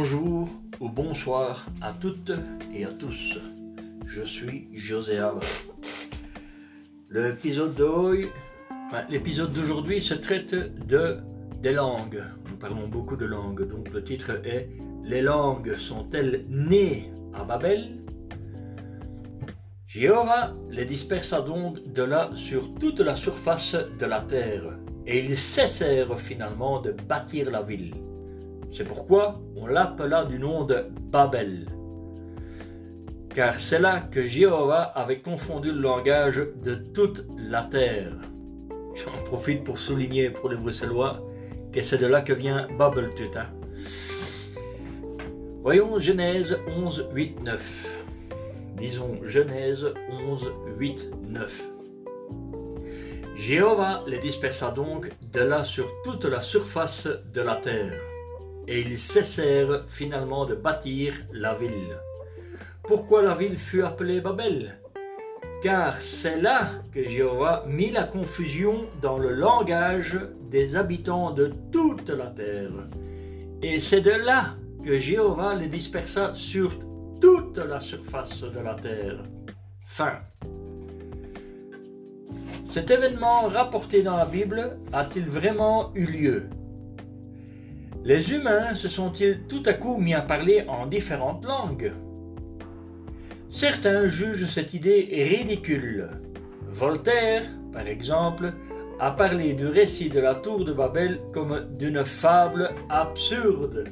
Bonjour ou bonsoir à toutes et à tous. Je suis José. L'épisode l'épisode d'aujourd'hui se traite de des langues. Nous parlons beaucoup de langues, donc le titre est Les langues sont-elles nées à Babel? Jéhovah les dispersa donc de là sur toute la surface de la terre, et ils cessèrent finalement de bâtir la ville. C'est pourquoi on l'appela du nom de Babel. Car c'est là que Jéhovah avait confondu le langage de toute la terre. J'en profite pour souligner pour les Bruxellois que c'est de là que vient Babel tout. Hein. Voyons Genèse 11, 8, 9. Disons Genèse 11, 8, 9. Jéhovah les dispersa donc de là sur toute la surface de la terre, et ils cessèrent finalement de bâtir la ville. Pourquoi la ville fut appelée Babel? Car c'est là que Jéhovah mit la confusion dans le langage des habitants de toute la terre. Et c'est de là que Jéhovah les dispersa sur toute la surface de la terre. Fin. Cet événement rapporté dans la Bible a-t-il vraiment eu lieu? Les humains se sont-ils tout à coup mis à parler en différentes langues? Certains jugent cette idée ridicule. Voltaire, par exemple, a parlé du récit de la tour de Babel comme d'une fable absurde.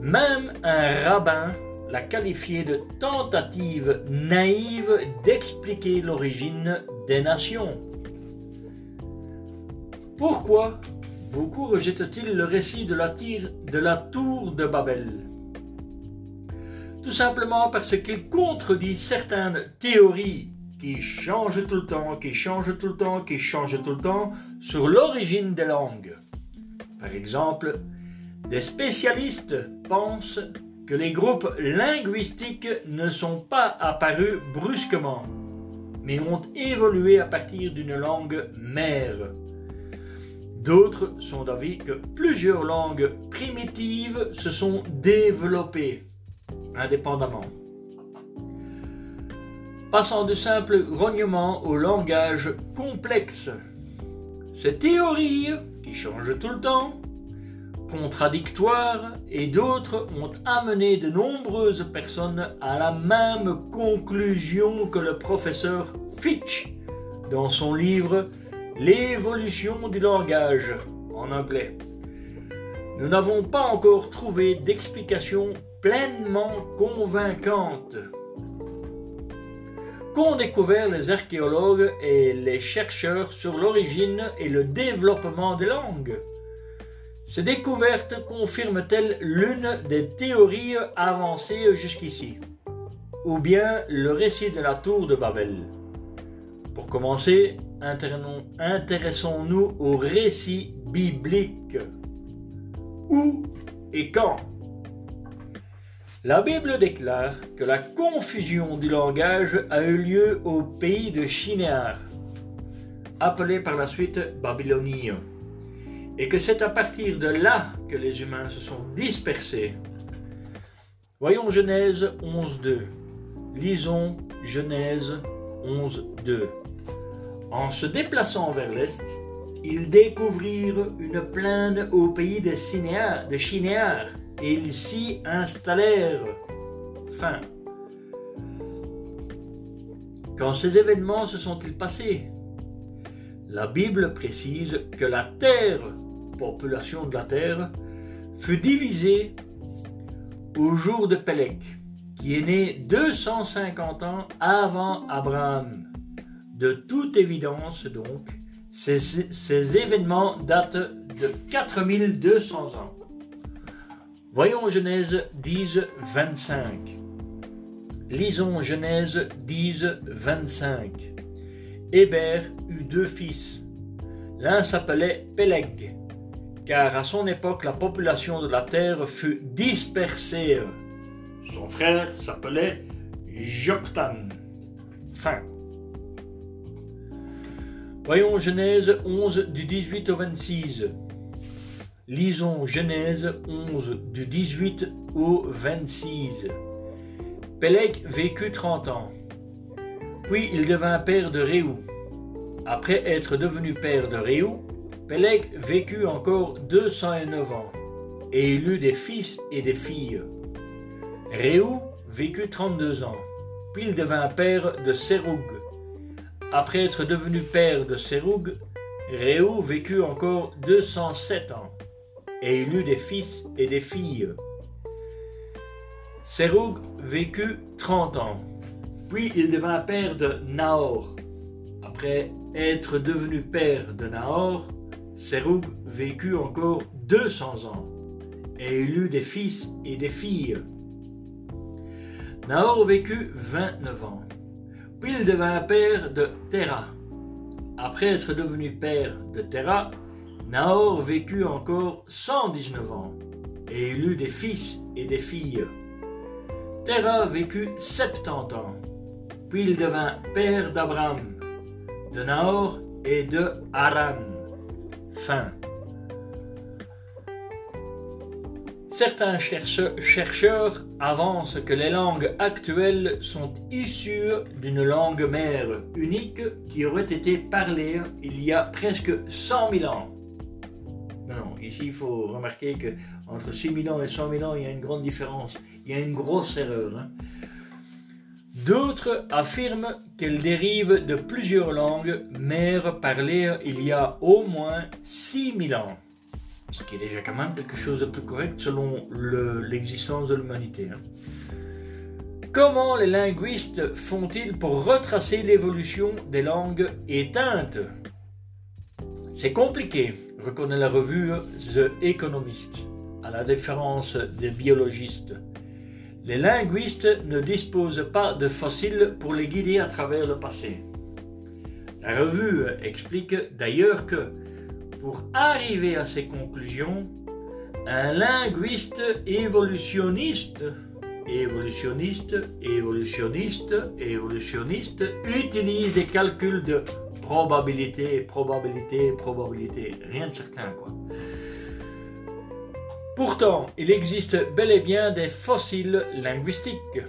Même un rabbin l'a qualifié de tentative naïve d'expliquer l'origine des nations. Pourquoi beaucoup rejettent-ils le récit de la, tour de Babel? Tout simplement parce qu'il contredit certaines théories qui changent tout le temps, qui changent tout le temps, qui changent tout le temps sur l'origine des langues. Par exemple, des spécialistes pensent que les groupes linguistiques ne sont pas apparus brusquement, mais ont évolué à partir d'une langue mère. D'autres sont d'avis que plusieurs langues primitives se sont développées indépendamment. Passant de simples grognements au langage complexe. Ces théories, qui changent tout le temps, contradictoires et d'autres ont amené de nombreuses personnes à la même conclusion que le professeur Fitch dans son livre L'évolution du langage en anglais. Nous n'avons pas encore trouvé d'explication pleinement convaincante qu'ont découvert les archéologues et les chercheurs sur l'origine et le développement des langues? Ces découvertes confirment-elles l'une des théories avancées jusqu'ici? Ou bien le récit de la tour de Babel? Pour commencer, intéressons-nous au récit biblique. Où et quand? La Bible déclare que la confusion du langage a eu lieu au pays de Shinéar, appelé par la suite Babylonie et que c'est à partir de là que les humains se sont dispersés. Voyons Genèse 11.2. Lisons Genèse 11.2. En se déplaçant vers l'est, ils découvrirent une plaine au pays de, Sinéar, de et ils s'y installèrent. Fin. Quand ces événements se sont-ils passés? La Bible précise que la terre population de la terre, fut divisée au jour de Peleg, qui est né 250 ans avant Abraham. De toute évidence, donc, ces, événements datent de 4200 ans. Voyons Genèse 10, 25. Lisons Genèse 10, 25. Hébert eut deux fils. L'un s'appelait Peleg car à son époque la population de la terre fut dispersée. Son frère s'appelait Joktan. Fin. Voyons Genèse 11 du 18 au 26. Lisons Genèse 11 du 18 au 26. Pélec vécut 30 ans. Puis il devint père de Réou. Après être devenu père de Réou, Pélec vécut encore 209 ans, et il eut des fils et des filles. Réou vécut 32 ans, puis il devint père de Séroug. Après être devenu père de Séroug, Réou vécut encore 207 ans, et il eut des fils et des filles. Séroug vécut 30 ans, puis il devint père de Nahor. Après être devenu père de Nahor, Séroug vécut encore 200 ans, et il eut des fils et des filles. Nahor vécut 29 ans, il devint père de Terah. Après être devenu père de Terah, Nahor vécut encore 119 ans, et il eut des fils et des filles. Terah vécut 70 ans, puis il devint père d'Abraham, de Nahor et de Haran. Fin. Certains chercheurs avancent que les langues actuelles sont issues d'une langue mère unique qui aurait été parlée il y a presque 100 000 ans. Non, ici il faut remarquer que entre 6 000 ans et 100 000 ans, il y a une grande différence. Il y a une grosse erreur. Hein. D'autres affirment qu'elle dérive de plusieurs langues mères parlées il y a au moins 6000 ans. Ce qui est déjà quand même quelque chose de plus correct selon l'existence de l'humanité. Hein. Comment les linguistes font-ils pour retracer l'évolution des langues éteintes? C'est compliqué, reconnaît la revue The Economist, à la différence des biologistes. Les linguistes ne disposent pas de fossiles pour les guider à travers le passé. La revue explique d'ailleurs que, pour arriver à ces conclusions, un linguiste évolutionniste, évolutionniste, évolutionniste, évolutionniste utilise des calculs de probabilité, probabilité, probabilité, rien de certain quoi. Pourtant, il existe bel et bien des fossiles linguistiques.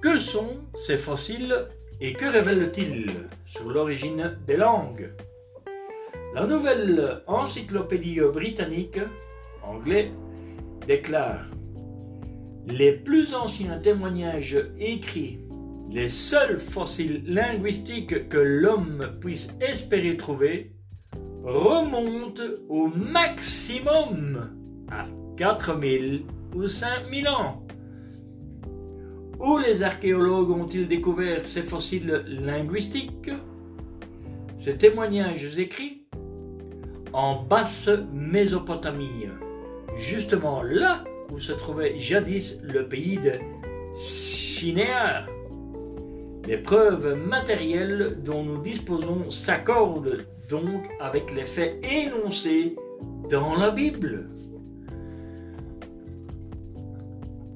Que sont ces fossiles et que révèlent-ils sur l'origine des langues? La nouvelle encyclopédie britannique, anglais, déclare Les plus anciens témoignages écrits, les seuls fossiles linguistiques que l'homme puisse espérer trouver, remontent au maximum à 4000 ou 5000 ans. Où les archéologues ont-ils découvert ces fossiles linguistiques? Ces témoignages écrits En basse Mésopotamie, justement là où se trouvait jadis le pays de Shinéar. Les preuves matérielles dont nous disposons s'accordent donc avec les faits énoncés dans la Bible.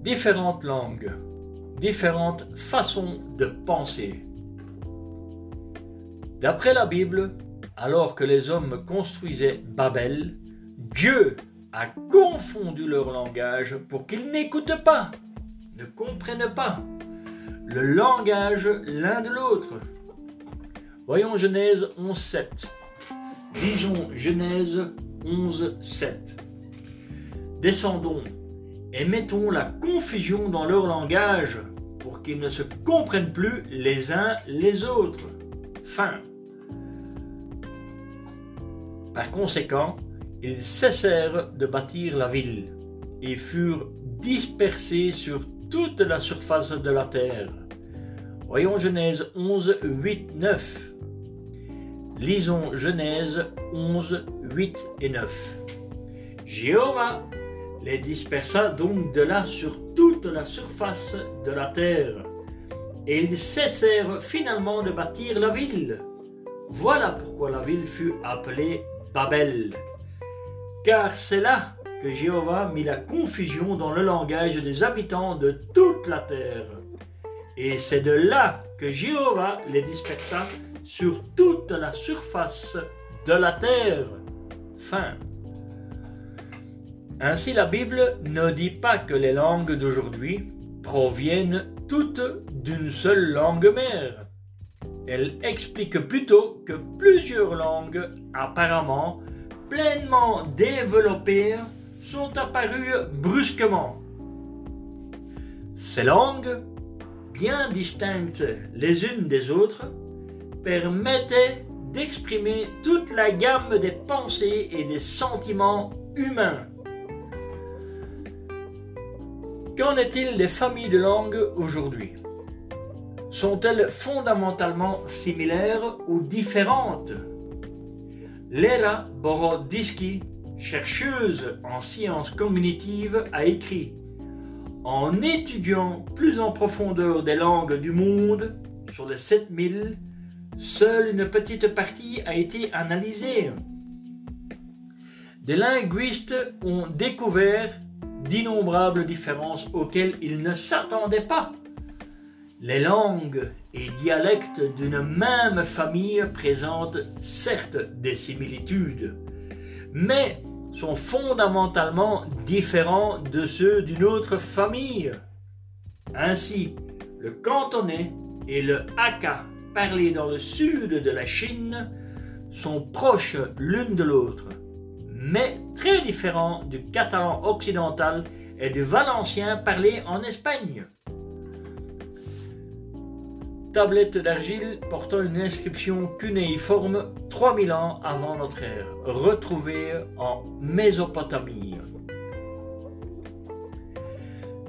différentes langues, différentes façons de penser. D'après la Bible, alors que les hommes construisaient Babel, Dieu a confondu leur langage pour qu'ils n'écoutent pas, ne comprennent pas le langage l'un de l'autre. Voyons Genèse 11.7. Lisons Genèse 11.7. Descendons et mettons la confusion dans leur langage pour qu'ils ne se comprennent plus les uns les autres. Fin. Par conséquent, ils cessèrent de bâtir la ville et furent dispersés sur toute la surface de la terre. Voyons Genèse 11, 8, 9. Lisons Genèse 11, 8 et 9. Jéhovah les dispersa donc de là sur toute la surface de la terre, et ils cessèrent finalement de bâtir la ville. Voilà pourquoi la ville fut appelée Babel, car c'est là que Jéhovah mit la confusion dans le langage des habitants de toute la terre. Et c'est de là que Jéhovah les dispersa sur toute la surface de la terre. Fin. Ainsi la Bible ne dit pas que les langues d'aujourd'hui proviennent toutes d'une seule langue mère. Elle explique plutôt que plusieurs langues apparemment pleinement développées sont apparues brusquement. Ces langues, bien distinctes les unes des autres, permettaient d'exprimer toute la gamme des pensées et des sentiments humains. Qu'en est-il des familles de langues aujourd'hui? Sont-elles fondamentalement similaires ou différentes Lera Boroditsky, chercheuse en sciences cognitives, a écrit En étudiant plus en profondeur des langues du monde, sur les 7000, seule une petite partie a été analysée. Des linguistes ont découvert d'innombrables différences auxquelles ils ne s'attendaient pas. Les langues et dialectes d'une même famille présentent certes des similitudes, mais sont fondamentalement différents de ceux d'une autre famille. Ainsi, le cantonais et le hakka parlés dans le sud de la Chine sont proches l'une de l'autre mais très différent du catalan occidental et du valencien parlé en Espagne. Tablette d'argile portant une inscription cunéiforme 3000 ans avant notre ère, retrouvée en Mésopotamie.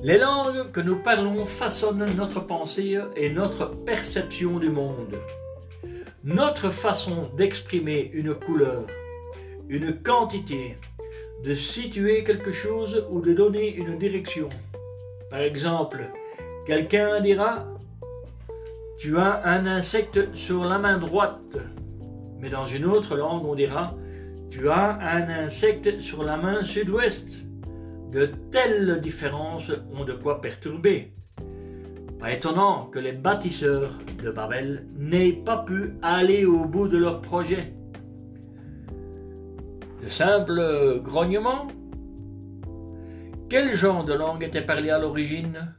Les langues que nous parlons façonnent notre pensée et notre perception du monde. Notre façon d'exprimer une couleur, une quantité, de situer quelque chose ou de donner une direction. Par exemple, quelqu'un dira Tu as un insecte sur la main droite. Mais dans une autre langue, on dira Tu as un insecte sur la main sud-ouest. De telles différences ont de quoi perturber. Pas étonnant que les bâtisseurs de Babel n'aient pas pu aller au bout de leur projet de simples grognements? Quel genre de langue était parlé à l'origine?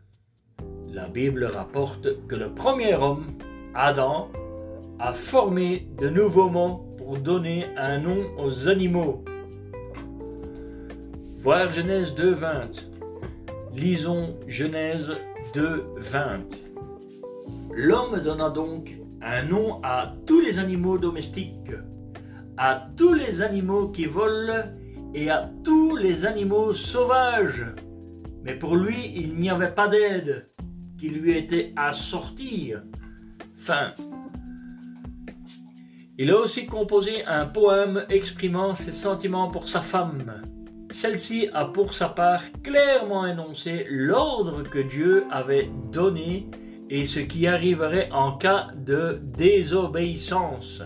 La Bible rapporte que le premier homme, Adam, a formé de nouveaux mots pour donner un nom aux animaux. Voir Genèse 2.20. Lisons Genèse 2.20. L'homme donna donc un nom à tous les animaux domestiques à tous les animaux qui volent et à tous les animaux sauvages. Mais pour lui, il n'y avait pas d'aide qui lui était assortie. Fin. Il a aussi composé un poème exprimant ses sentiments pour sa femme. Celle-ci a pour sa part clairement énoncé l'ordre que Dieu avait donné et ce qui arriverait en cas de désobéissance.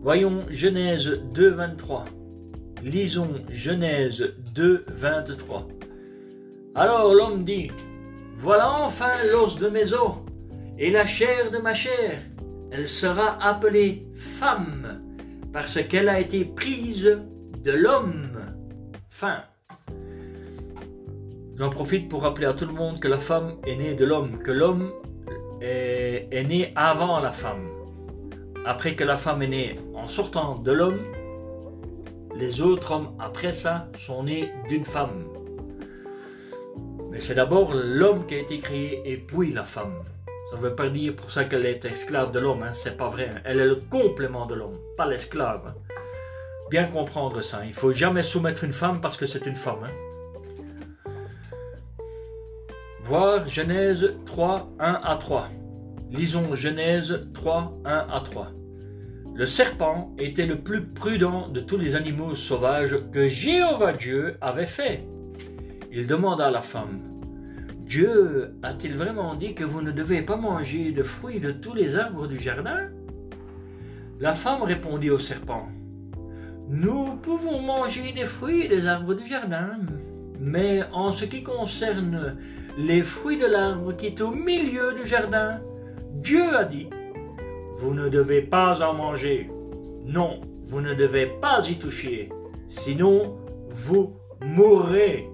Voyons Genèse 2, 23. Lisons Genèse 2, 23. Alors l'homme dit, Voilà enfin l'os de mes os et la chair de ma chair. Elle sera appelée femme parce qu'elle a été prise de l'homme. Fin. J'en profite pour rappeler à tout le monde que la femme est née de l'homme, que l'homme est, est né avant la femme après que la femme est née en sortant de l'homme, les autres hommes après ça sont nés d'une femme. Mais c'est d'abord l'homme qui a été créé et puis la femme. Ça ne veut pas dire pour ça qu'elle est esclave de l'homme, hein, c'est pas vrai. Hein. Elle est le complément de l'homme, pas l'esclave. Hein. Bien comprendre ça. Il faut jamais soumettre une femme parce que c'est une femme. Voir Genèse 3, 1 à 3. Lisons Genèse 3, 1 à 3. Le serpent était le plus prudent de tous les animaux sauvages que Jéhovah Dieu avait fait. Il demanda à la femme, Dieu a-t-il vraiment dit que vous ne devez pas manger de fruits de tous les arbres du jardin? La femme répondit au serpent, Nous pouvons manger des fruits des arbres du jardin, mais en ce qui concerne les fruits de l'arbre qui est au milieu du jardin, Dieu a dit, vous ne devez pas en manger. Non, vous ne devez pas y toucher. Sinon, vous mourraient.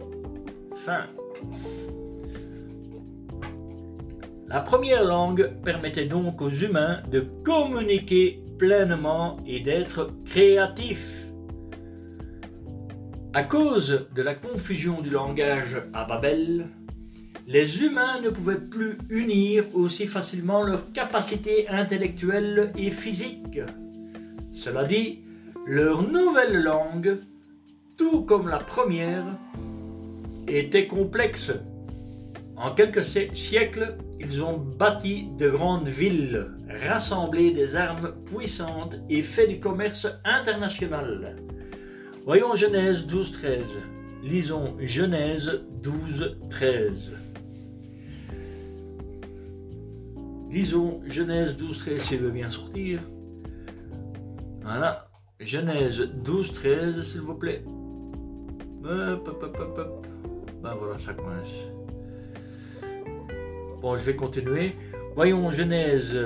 La première langue permettait donc aux humains de communiquer pleinement et d'être créatifs. À cause de la confusion du langage à Babel, les humains ne pouvaient plus unir aussi facilement leurs capacités intellectuelles et physiques. Cela dit, leur nouvelle langue, tout comme la première, était complexe. En quelques siècles, ils ont bâti de grandes villes, rassemblé des armes puissantes et fait du commerce international. Voyons Genèse 12-13. Lisons Genèse 12-13. Lisons Genèse 12-13 s'il veut bien sortir. Voilà. Genèse 12-13 s'il vous plaît. Hop, hop, hop, Ben voilà, ça commence. Bon, je vais continuer. Voyons Genèse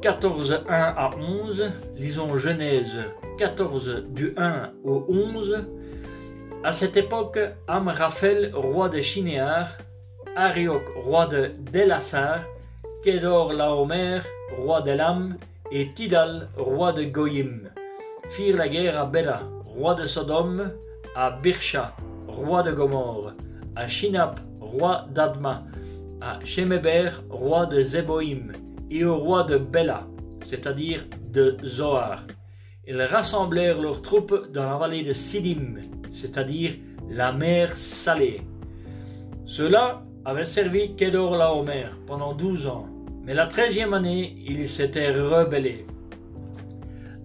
14, 1 à 11. Lisons Genèse 14 du 1 au 11. À cette époque, Amraphel, roi de Chinéar, Arioch, roi de Delassar, Kedor Laomer, roi d'Elam, et Tidal, roi de Goyim, firent la guerre à Bela, roi de Sodome, à Birsha, roi de Gomorre, à Shinap, roi d'Adma, à Shemeber, roi de Zeboïm, et au roi de Bela, c'est-à-dire de Zoar. Ils rassemblèrent leurs troupes dans la vallée de Sidim, c'est-à-dire la mer salée. Cela avait servi Kedor Laomer pendant douze ans, mais la treizième année, il s'était rebellé.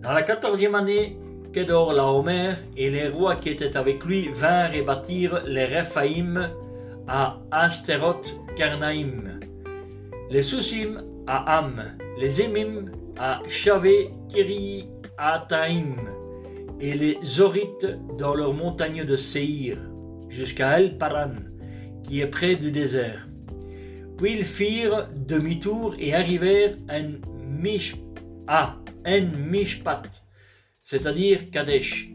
Dans la quatorzième année, Kedor Laomer et les rois qui étaient avec lui vinrent et bâtirent les Rephaïm à Asteroth Karnaïm, les Sousim à Am, les Émim à Chavé Kiri Ataïm, et les Zorites dans leurs montagnes de Seir, jusqu'à El Paran, qui est près du désert. Puis ils firent demi-tour et arrivèrent à En Mishpat, c'est-à-dire Kadesh.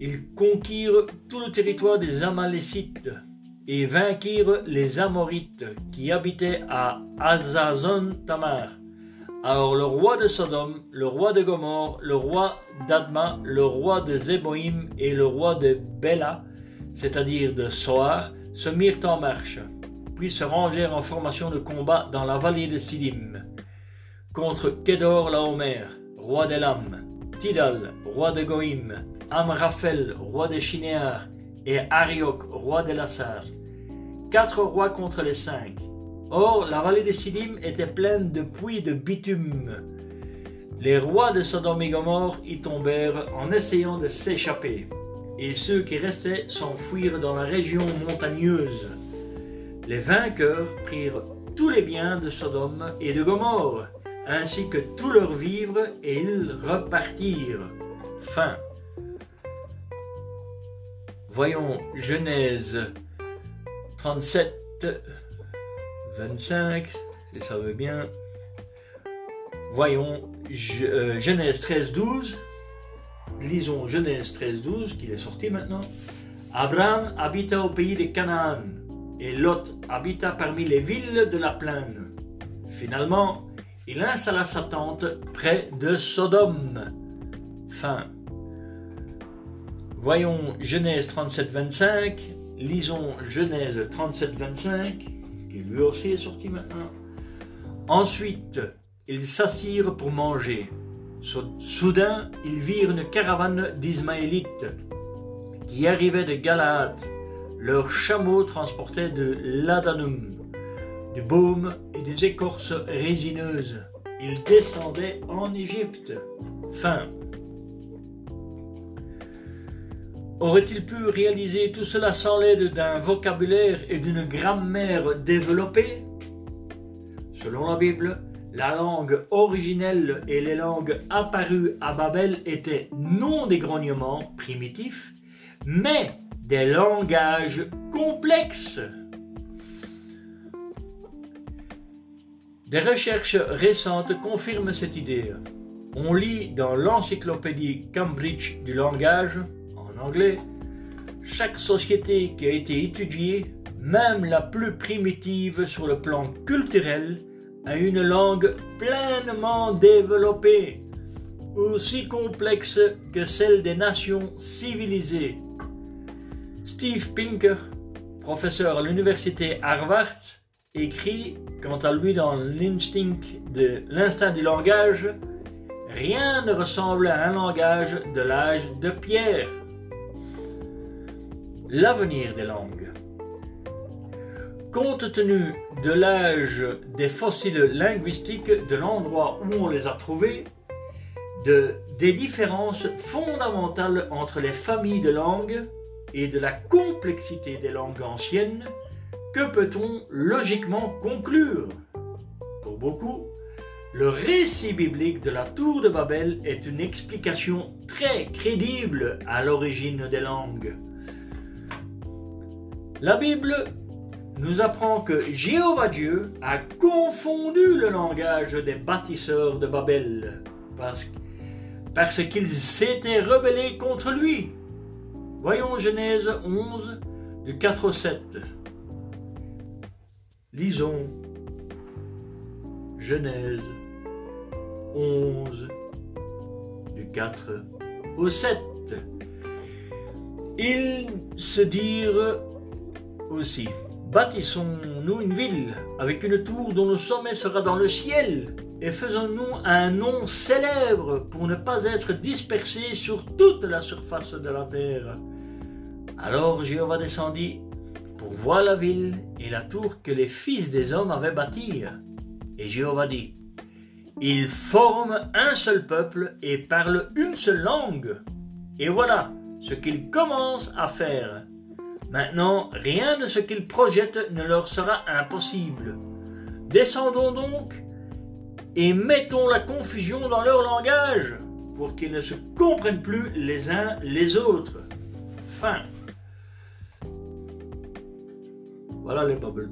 Ils conquirent tout le territoire des Amalécites et vainquirent les Amorites qui habitaient à Azazon Tamar. Alors le roi de Sodome, le roi de Gomorre, le roi d'Adma, le roi de Zéboïm et le roi de Bela, c'est-à-dire de Soar, se mirent en marche, puis se rangèrent en formation de combat dans la vallée de Sidim, contre Kedor Laomer, roi d'Elam, Tidal, roi de Goïm, Amraphel, roi de Shinéar, et Arioch, roi de Lassar. Quatre rois contre les cinq. Or, la vallée de Sidim était pleine de puits de bitume. Les rois de Sodome et Gomorre y tombèrent en essayant de s'échapper, et ceux qui restaient s'enfuirent dans la région montagneuse. Les vainqueurs prirent tous les biens de Sodome et de Gomorre, ainsi que tous leurs vivres, et ils repartirent. Fin. Voyons Genèse 37, 25, si ça veut bien. Voyons euh, Genèse 13, 12. Lisons Genèse 13, 12, qu'il est sorti maintenant. Abraham habita au pays de Canaan, et Lot habita parmi les villes de la plaine. Finalement, il installa sa tente près de Sodome. Fin. Voyons Genèse 37, 25. Lisons Genèse 37, 25, qui lui aussi est sorti maintenant. Ensuite, ils s'assirent pour manger. Soudain, ils virent une caravane d'Ismaélites qui arrivait de Galaad. Leurs chameaux transportaient de l'adanum, du baume et des écorces résineuses. Ils descendaient en Égypte. Fin. Aurait-il pu réaliser tout cela sans l'aide d'un vocabulaire et d'une grammaire développée? Selon la Bible, la langue originelle et les langues apparues à Babel étaient non des grognements primitifs, mais des langages complexes. Des recherches récentes confirment cette idée. On lit dans l'encyclopédie Cambridge du langage, en anglais, chaque société qui a été étudiée, même la plus primitive sur le plan culturel, a une langue pleinement développée, aussi complexe que celle des nations civilisées. Steve Pinker, professeur à l'université Harvard, écrit quant à lui dans l'instinct de l'instinct du langage, rien ne ressemble à un langage de l'âge de pierre. L'avenir des langues. Compte tenu de l'âge des fossiles linguistiques, de l'endroit où on les a trouvés, de, des différences fondamentales entre les familles de langues et de la complexité des langues anciennes, que peut-on logiquement conclure? Pour beaucoup, le récit biblique de la tour de Babel est une explication très crédible à l'origine des langues. La Bible nous apprend que Jéhovah Dieu a confondu le langage des bâtisseurs de Babel parce, qu'ils s'étaient rebellés contre lui. Voyons Genèse 11 du 4 au 7. Lisons Genèse 11 du 4 au 7. Ils se dirent aussi, bâtissons-nous une ville avec une tour dont le sommet sera dans le ciel, et faisons-nous un nom célèbre pour ne pas être dispersés sur toute la surface de la terre. Alors Jéhovah descendit pour voir la ville et la tour que les fils des hommes avaient bâtie. Et Jéhovah dit, ils forment un seul peuple et parlent une seule langue. Et voilà ce qu'ils commencent à faire. Maintenant, rien de ce qu'ils projettent ne leur sera impossible. Descendons donc et mettons la confusion dans leur langage pour qu'ils ne se comprennent plus les uns les autres. Fin. Voilà les bubbles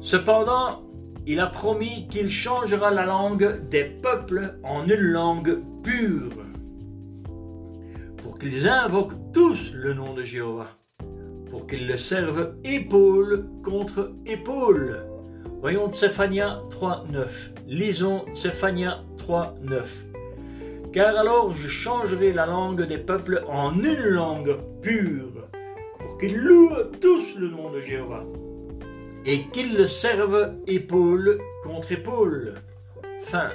Cependant, il a promis qu'il changera la langue des peuples en une langue pure, pour qu'ils invoquent tous le nom de Jéhovah, pour qu'ils le servent épaule contre épaule. Voyons Tsephania 3.9. Lisons Tsephania 3.9. Car alors je changerai la langue des peuples en une langue pure, pour qu'ils louent tous le nom de Jéhovah et qu'ils le servent épaule contre épaule. Fin.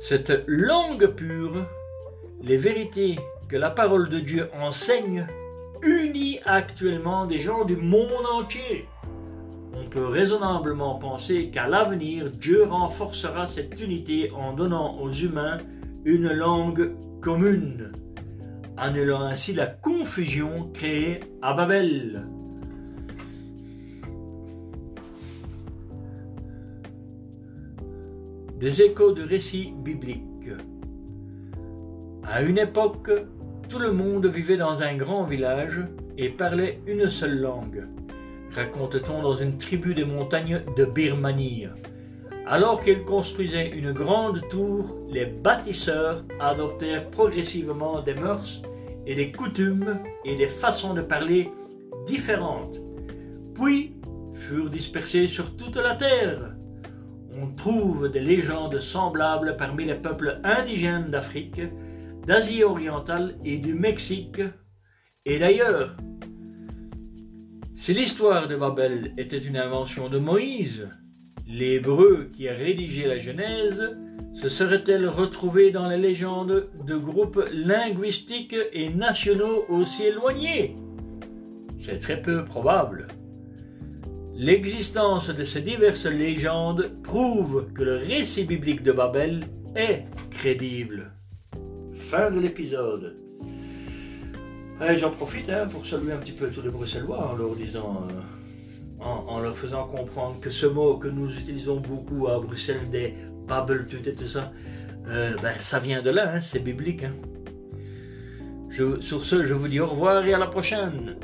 Cette langue pure, les vérités que la parole de Dieu enseigne, unit actuellement des gens du monde entier. On peut raisonnablement penser qu'à l'avenir, Dieu renforcera cette unité en donnant aux humains une langue commune, annulant ainsi la confusion créée à Babel. Des échos de récits bibliques. À une époque, tout le monde vivait dans un grand village et parlait une seule langue, raconte-t-on dans une tribu des montagnes de Birmanie. Alors qu'ils construisaient une grande tour, les bâtisseurs adoptèrent progressivement des mœurs et des coutumes et des façons de parler différentes, puis furent dispersés sur toute la terre on trouve des légendes semblables parmi les peuples indigènes d'Afrique, d'Asie orientale et du Mexique, et d'ailleurs. Si l'histoire de Babel était une invention de Moïse, l'hébreu qui a rédigé la Genèse se serait-elle retrouvé dans les légendes de groupes linguistiques et nationaux aussi éloignés? C'est très peu probable. L'existence de ces diverses légendes prouve que le récit biblique de Babel est crédible. Fin de l'épisode. J'en profite hein, pour saluer un petit peu tous les Bruxellois en leur disant, euh, en, leur faisant comprendre que ce mot que nous utilisons beaucoup à Bruxelles, des Babel, tout et tout ça, euh, ben, ça vient de là, hein, c'est biblique. Hein. sur ce, je vous dis au revoir et à la prochaine.